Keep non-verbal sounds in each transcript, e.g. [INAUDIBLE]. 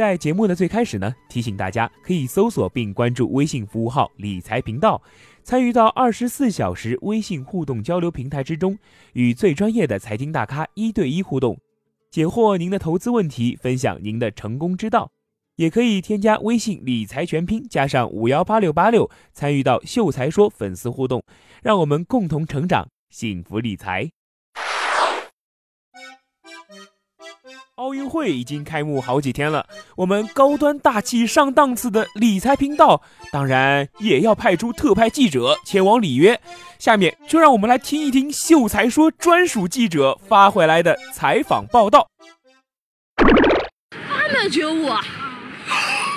在节目的最开始呢，提醒大家可以搜索并关注微信服务号“理财频道”，参与到二十四小时微信互动交流平台之中，与最专业的财经大咖一对一互动，解惑您的投资问题，分享您的成功之道。也可以添加微信“理财全拼”加上五幺八六八六，参与到“秀才说”粉丝互动，让我们共同成长，幸福理财。奥运会已经开幕好几天了，我们高端大气上档次的理财频道，当然也要派出特派记者前往里约。下面就让我们来听一听秀才说专属记者发回来的采访报道。二秒九五，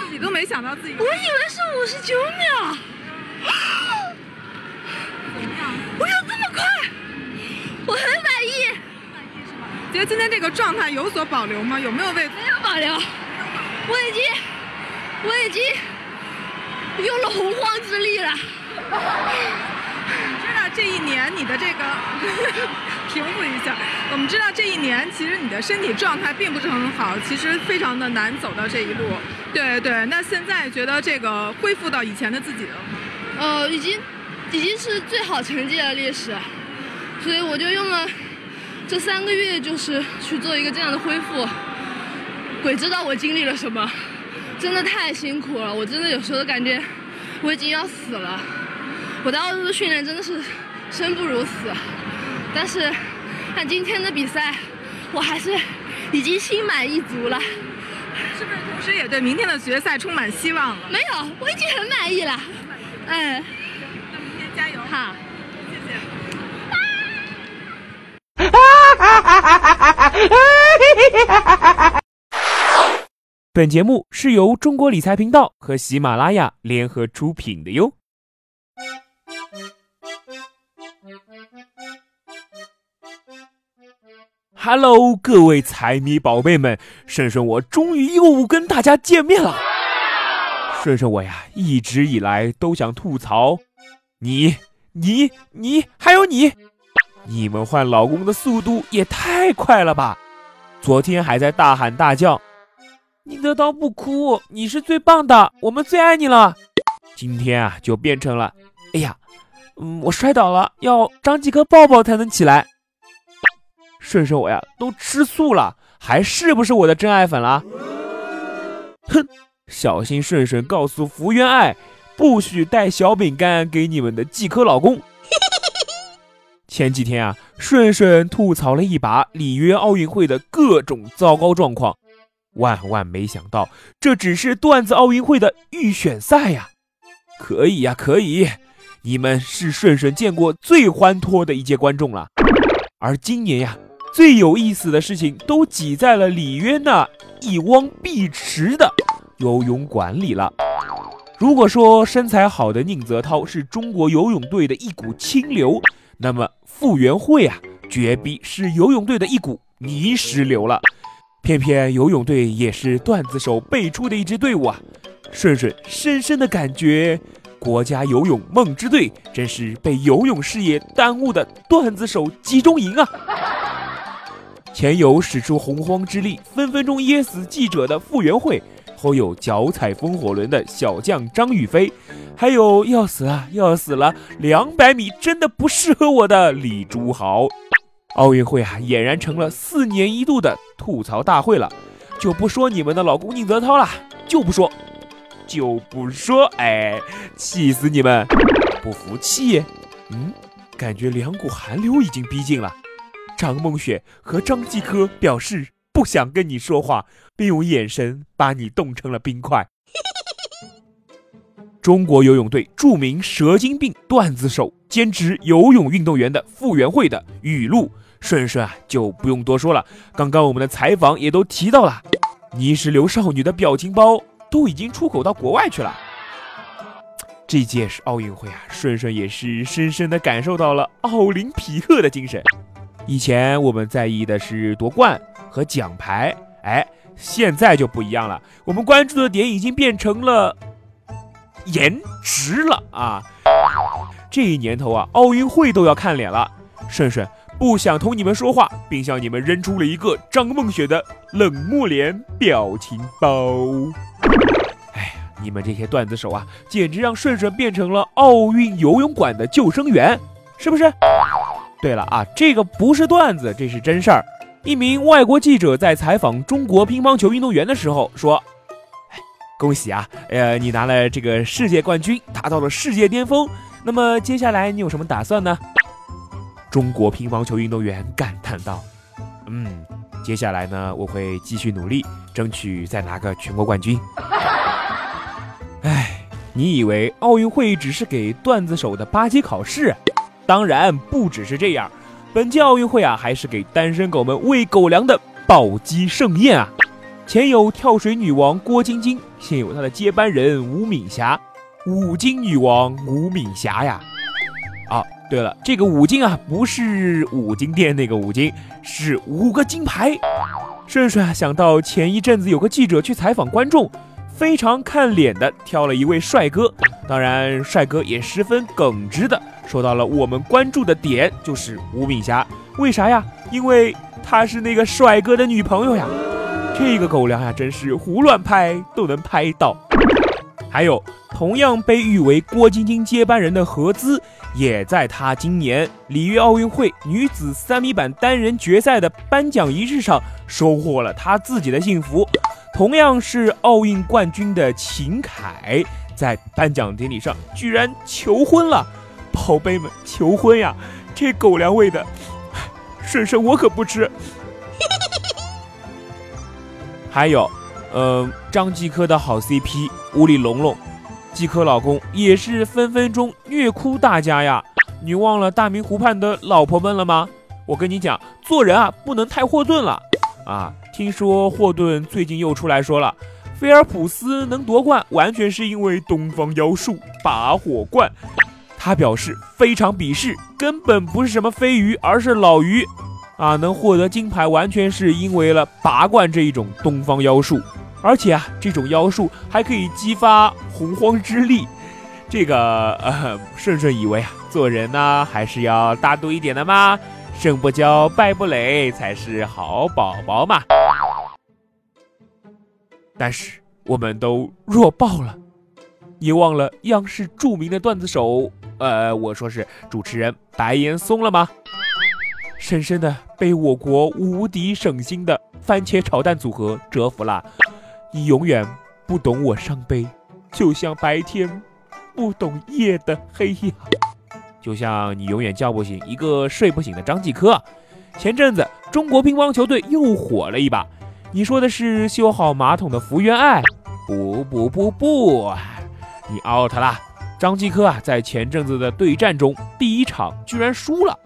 自己都没想到自己，我以为是五十九秒。[GASPS] 怎么样我有这么快？我很满意。觉得今天这个状态有所保留吗？有没有为没有保留？我已经，我已经用了洪荒之力了。你知道这一年你的这个 [LAUGHS] 平复一下，我们知道这一年其实你的身体状态并不是很好，其实非常的难走到这一路。对对，那现在觉得这个恢复到以前的自己了吗？呃，已经已经是最好成绩的历史，所以我就用了。这三个月就是去做一个这样的恢复，鬼知道我经历了什么，真的太辛苦了。我真的有时候都感觉我已经要死了。我的奥运训练真的是生不如死，但是看今天的比赛，我还是已经心满意足了。是不是同时也对明天的决赛充满希望了？没有，我已经很满意了。嗯，那明天加油。好。[LAUGHS] 本节目是由中国理财频道和喜马拉雅联合出品的哟。Hello，各位财迷宝贝们，顺顺我终于又跟大家见面了。顺顺我呀，一直以来都想吐槽你、你、你，还有你。你们换老公的速度也太快了吧！昨天还在大喊大叫：“宁德涛不哭，你是最棒的，我们最爱你了。”今天啊，就变成了：“哎呀，嗯，我摔倒了，要张继科抱抱才能起来。”顺顺我呀，都吃素了，还是不是我的真爱粉了？哼，小心顺顺告诉福原爱，不许带小饼干给你们的季科老公。前几天啊，顺顺吐槽了一把里约奥运会的各种糟糕状况，万万没想到，这只是段子奥运会的预选赛呀！可以呀，可以，你们是顺顺见过最欢脱的一届观众了。而今年呀，最有意思的事情都挤在了里约那一汪碧池的游泳馆里了。如果说身材好的宁泽涛是中国游泳队的一股清流，那么傅园慧啊，绝逼是游泳队的一股泥石流了。偏偏游泳队也是段子手辈出的一支队伍啊。顺顺深深的感觉，国家游泳梦之队真是被游泳事业耽误的段子手集中营啊。前有使出洪荒之力，分分钟噎死记者的傅园慧。后有脚踩风火轮的小将张雨霏，还有要死了要死了，两百米真的不适合我的李朱豪。奥运会啊，俨然成了四年一度的吐槽大会了。就不说你们的老公宁泽涛了，就不说，就不说，哎，气死你们！不服气？嗯，感觉两股寒流已经逼近了。张梦雪和张继科表示。不想跟你说话，并用眼神把你冻成了冰块。[LAUGHS] 中国游泳队著名蛇精病段子手兼职游泳运动员的傅园慧的语录，顺顺啊就不用多说了。刚刚我们的采访也都提到了，泥石流少女的表情包都已经出口到国外去了。这届是奥运会啊，顺顺也是深深的感受到了奥林匹克的精神。以前我们在意的是夺冠。和奖牌，哎，现在就不一样了。我们关注的点已经变成了颜值了啊！这一年头啊，奥运会都要看脸了。顺顺，不想同你们说话，并向你们扔出了一个张梦雪的冷漠脸表情包。哎呀，你们这些段子手啊，简直让顺顺变成了奥运游泳馆的救生员，是不是？对了啊，这个不是段子，这是真事儿。一名外国记者在采访中国乒乓球运动员的时候说：“恭喜啊，呃，你拿了这个世界冠军，达到了世界巅峰。那么接下来你有什么打算呢？”中国乒乓球运动员感叹道：“嗯，接下来呢，我会继续努力，争取再拿个全国冠军。”哎，你以为奥运会只是给段子手的八级考试？当然不只是这样，本届奥运会啊，还是给单身狗们喂狗粮的暴击盛宴啊！前有跳水女王郭晶晶，现有她的接班人吴敏霞，五金女王吴敏霞呀！啊，对了，这个五金啊，不是五金店那个五金，是五个金牌。顺顺啊，想到前一阵子有个记者去采访观众，非常看脸的挑了一位帅哥，当然帅哥也十分耿直的。说到了我们关注的点，就是吴敏霞，为啥呀？因为她是那个帅哥的女朋友呀。这个狗粮呀，真是胡乱拍都能拍到。还有，同样被誉为郭晶晶接班人的何姿，也在她今年里约奥运会女子三米板单人决赛的颁奖仪式上收获了她自己的幸福。同样是奥运冠军的秦凯，在颁奖典礼上居然求婚了。宝贝们，求婚呀！这狗粮喂的，顺顺我可不吃。还有，呃，张继科的好 CP 屋里龙龙，继科老公也是分分钟虐哭大家呀！你忘了大明湖畔的老婆们了吗？我跟你讲，做人啊不能太霍顿了啊！听说霍顿最近又出来说了，菲尔普斯能夺冠完全是因为东方妖术拔火罐。他表示非常鄙视，根本不是什么飞鱼，而是老鱼，啊，能获得金牌完全是因为了拔罐这一种东方妖术，而且啊，这种妖术还可以激发洪荒之力。这个呃，顺顺以为啊，做人呢还是要大度一点的嘛，胜不骄，败不馁才是好宝宝嘛。但是我们都弱爆了，你忘了央视著名的段子手。呃，我说是主持人白岩松了吗？深深的被我国无敌省心的番茄炒蛋组合折服了。你永远不懂我伤悲，就像白天不懂夜的黑呀，就像你永远叫不醒一个睡不醒的张继科。前阵子中国乒乓球队又火了一把，你说的是修好马桶的福原爱？不不不不，你 out 了。张继科啊，在前阵子的对战中，第一场居然输了。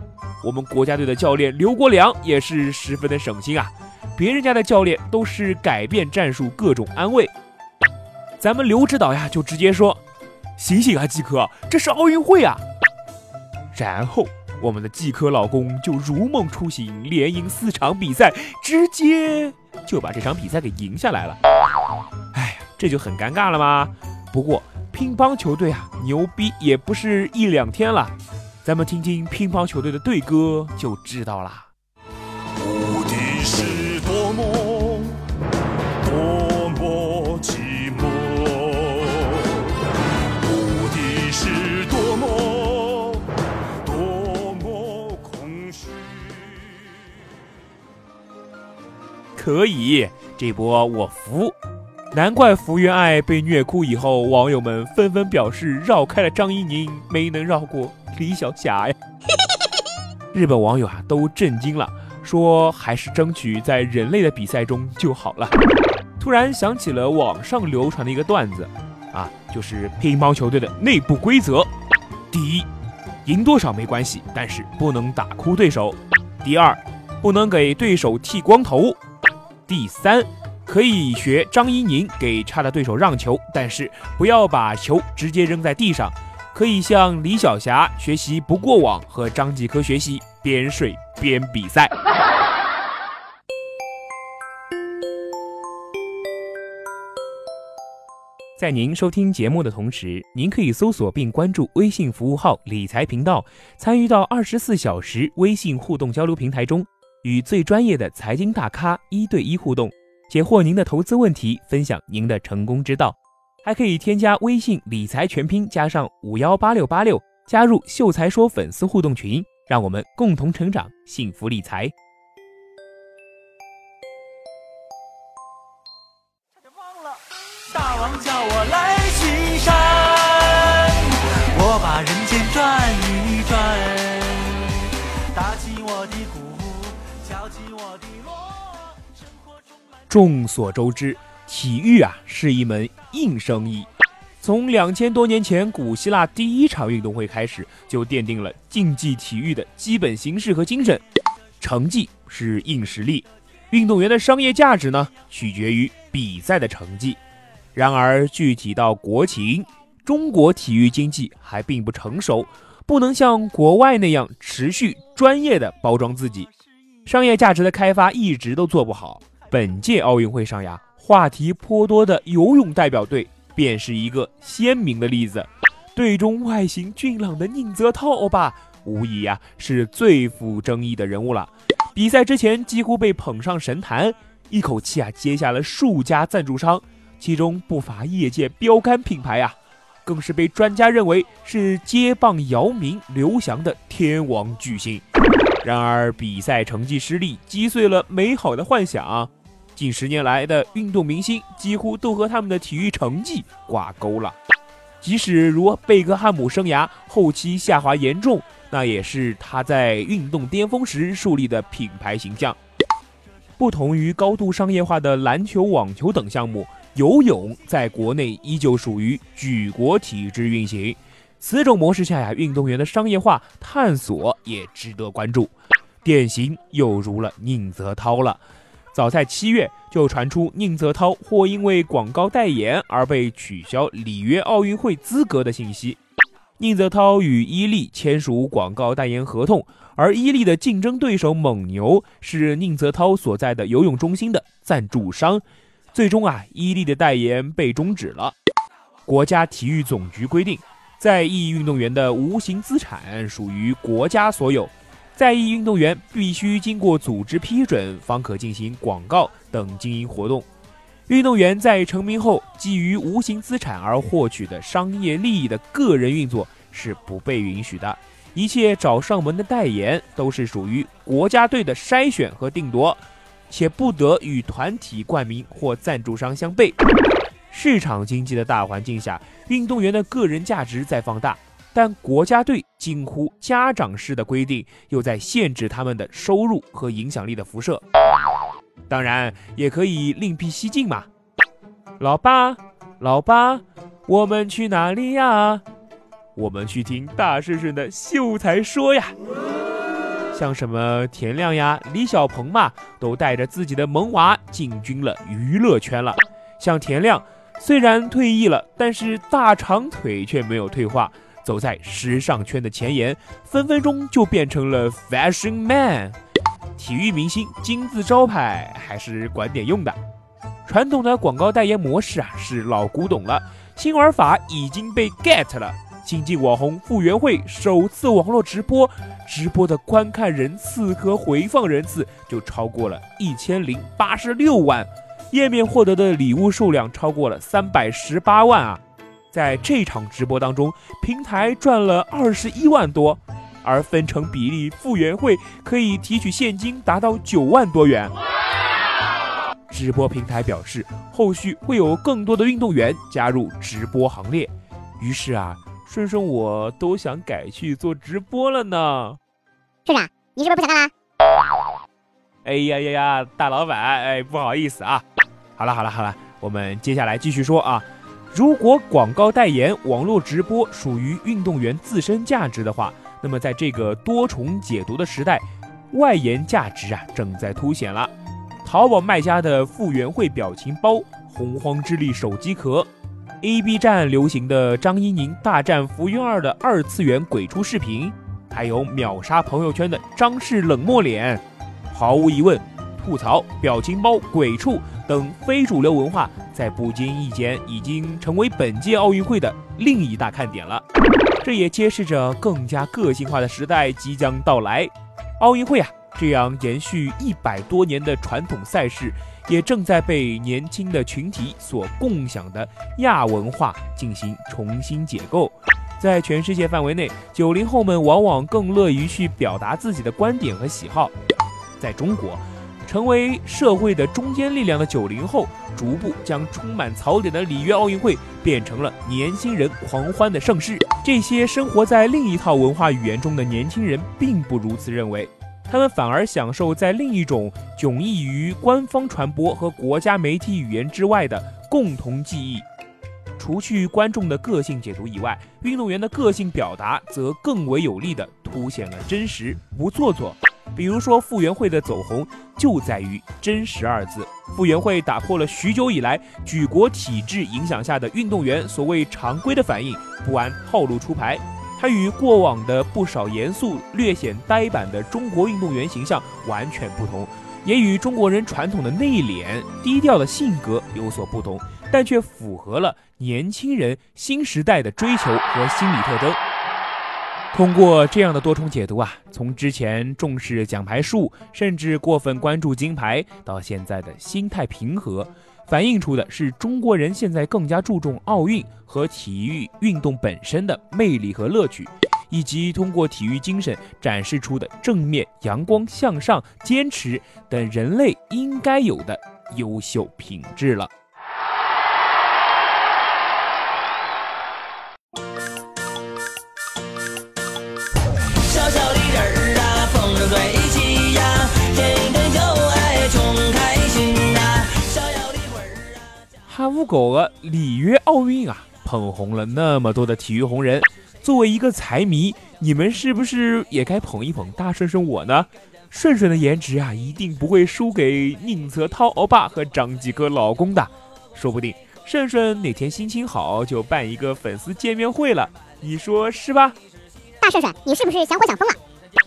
我们国家队的教练刘国梁也是十分的省心啊，别人家的教练都是改变战术，各种安慰。咱们刘指导呀，就直接说：“醒醒啊，继科，这是奥运会啊！”然后我们的继科老公就如梦初醒，连赢四场比赛，直接就把这场比赛给赢下来了。哎呀，这就很尴尬了吗？不过。乒乓球队啊，牛逼也不是一两天了，咱们听听乒乓球队的队歌就知道啦。无敌是多么多么寂寞，无敌是多么多么空虚。可以，这波我服。难怪福原爱被虐哭以后，网友们纷纷表示绕开了张怡宁，没能绕过李晓霞呀。[LAUGHS] 日本网友啊都震惊了，说还是争取在人类的比赛中就好了。突然想起了网上流传的一个段子，啊，就是乒乓球队的内部规则：第一，赢多少没关系，但是不能打哭对手；第二，不能给对手剃光头；第三。可以学张怡宁给差的对手让球，但是不要把球直接扔在地上。可以向李晓霞学习不过网，和张继科学习边睡边比赛。[LAUGHS] 在您收听节目的同时，您可以搜索并关注微信服务号“理财频道”，参与到二十四小时微信互动交流平台中，与最专业的财经大咖一对一互动，解惑您的投资问题，分享您的成功之道。还可以添加微信“理财全拼”加上五幺八六八六，加入“秀才说”粉丝互动群，让我们共同成长，幸福理财。大王叫我来巡山，我把人间转一转，打起我的众所周知，体育啊是一门硬生意。从两千多年前古希腊第一场运动会开始，就奠定了竞技体育的基本形式和精神。成绩是硬实力，运动员的商业价值呢，取决于比赛的成绩。然而，具体到国情，中国体育经济还并不成熟，不能像国外那样持续专业的包装自己，商业价值的开发一直都做不好。本届奥运会上呀，话题颇多的游泳代表队便是一个鲜明的例子。队中外形俊朗的宁泽涛欧巴，无疑呀是最富争议的人物了。比赛之前几乎被捧上神坛，一口气啊接下了数家赞助商。其中不乏业界标杆品牌啊，更是被专家认为是接棒姚明、刘翔的天王巨星。然而，比赛成绩失利，击碎了美好的幻想。近十年来的运动明星几乎都和他们的体育成绩挂钩了。即使如贝克汉姆生涯后期下滑严重，那也是他在运动巅峰时树立的品牌形象。不同于高度商业化的篮球、网球等项目。游泳在国内依旧属于举国体制运行，此种模式下呀，运动员的商业化探索也值得关注。典型又如了宁泽涛了，早在七月就传出宁泽涛或因为广告代言而被取消里约奥运会资格的信息。宁泽涛与伊利签署广告代言合同，而伊利的竞争对手蒙牛是宁泽涛所在的游泳中心的赞助商。最终啊，伊利的代言被终止了。国家体育总局规定，在役运动员的无形资产属于国家所有，在役运动员必须经过组织批准，方可进行广告等经营活动。运动员在成名后，基于无形资产而获取的商业利益的个人运作是不被允许的。一切找上门的代言，都是属于国家队的筛选和定夺。且不得与团体冠名或赞助商相悖。市场经济的大环境下，运动员的个人价值在放大，但国家队近乎家长式的规定又在限制他们的收入和影响力的辐射。当然，也可以另辟蹊径嘛。老爸，老爸，我们去哪里呀？我们去听大顺顺的秀才说呀。像什么田亮呀、李小鹏嘛，都带着自己的萌娃进军了娱乐圈了。像田亮，虽然退役了，但是大长腿却没有退化，走在时尚圈的前沿，分分钟就变成了 fashion man。体育明星金字招牌还是管点用的。传统的广告代言模式啊是老古董了，新玩法已经被 get 了。新晋网红傅园慧首次网络直播，直播的观看人次和回放人次就超过了一千零八十六万，页面获得的礼物数量超过了三百十八万啊！在这场直播当中，平台赚了二十一万多，而分成比例，傅园慧可以提取现金达到九万多元。直播平台表示，后续会有更多的运动员加入直播行列，于是啊。顺顺，我都想改去做直播了呢。顺顺，你是不是不想干了？哎呀呀呀，大老板，哎，不好意思啊。好了好了好了，我们接下来继续说啊。如果广告代言、网络直播属于运动员自身价值的话，那么在这个多重解读的时代，外延价值啊正在凸显了。淘宝卖家的傅园慧表情包、洪荒之力手机壳。A B 站流行的张怡宁大战福原二的二次元鬼畜视频，还有秒杀朋友圈的张氏冷漠脸，毫无疑问，吐槽、表情包、鬼畜等非主流文化在不经意间已经成为本届奥运会的另一大看点了。这也揭示着更加个性化的时代即将到来。奥运会啊，这样延续一百多年的传统赛事，也正在被年轻的群体所共享的亚文化进行重新解构。在全世界范围内，九零后们往往更乐于去表达自己的观点和喜好。在中国，成为社会的中坚力量的九零后，逐步将充满槽点的里约奥运会变成了年轻人狂欢的盛世。这些生活在另一套文化语言中的年轻人并不如此认为，他们反而享受在另一种迥异于官方传播和国家媒体语言之外的共同记忆。除去观众的个性解读以外，运动员的个性表达则更为有力地凸显了真实不做作。比如说，傅园慧的走红就在于“真实”二字。傅园慧打破了许久以来举国体制影响下的运动员所谓常规的反应，不按套路出牌。他与过往的不少严肃、略显呆板的中国运动员形象完全不同，也与中国人传统的内敛、低调的性格有所不同，但却符合了年轻人新时代的追求和心理特征。通过这样的多重解读啊，从之前重视奖牌数，甚至过分关注金牌，到现在的心态平和，反映出的是中国人现在更加注重奥运和体育运动本身的魅力和乐趣，以及通过体育精神展示出的正面、阳光、向上、坚持等人类应该有的优秀品质了。哈乌狗儿里约奥运啊，捧红了那么多的体育红人。作为一个财迷，你们是不是也该捧一捧大顺顺我呢？顺顺的颜值啊，一定不会输给宁泽涛欧巴和张继科老公的。说不定顺顺哪天心情好，就办一个粉丝见面会了，你说是吧？大顺顺，你是不是想火想疯了？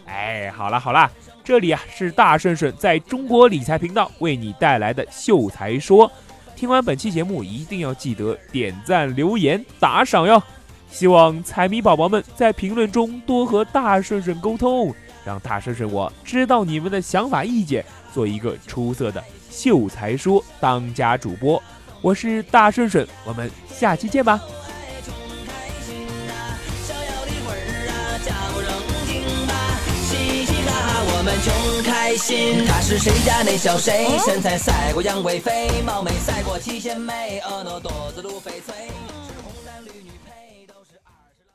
哎，好了好了，这里啊是大顺顺在中国理财频道为你带来的秀才说。听完本期节目，一定要记得点赞、留言、打赏哟！希望彩迷宝宝们在评论中多和大顺顺沟通，让大顺顺我知道你们的想法意见，做一个出色的秀才说当家主播。我是大顺顺，我们下期见吧。我们穷开心，他是谁家那小谁？身材赛过杨贵妃，貌美赛过七仙妹，婀娜多姿如翡翠，是红男绿女配，都是二十郎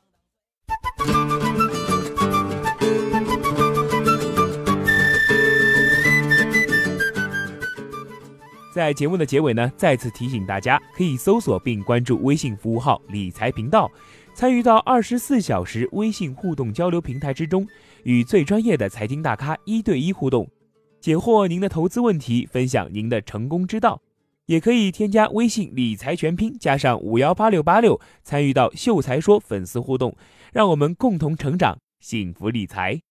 在节目的结尾呢，再次提醒大家，可以搜索并关注微信服务号“理财频道”。参与到二十四小时微信互动交流平台之中，与最专业的财经大咖一对一互动，解惑您的投资问题，分享您的成功之道。也可以添加微信理财全拼加上五幺八六八六，参与到秀才说粉丝互动，让我们共同成长，幸福理财。